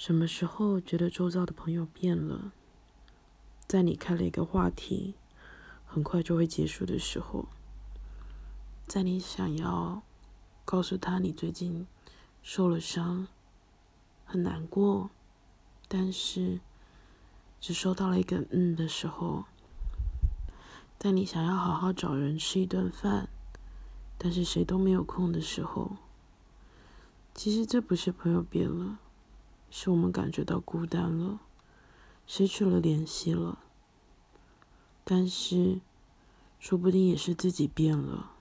什么时候觉得周遭的朋友变了？在你开了一个话题，很快就会结束的时候，在你想要告诉他你最近受了伤，很难过，但是只收到了一个“嗯”的时候，在你想要好好找人吃一顿饭，但是谁都没有空的时候，其实这不是朋友变了。是我们感觉到孤单了，失去了联系了，但是说不定也是自己变了。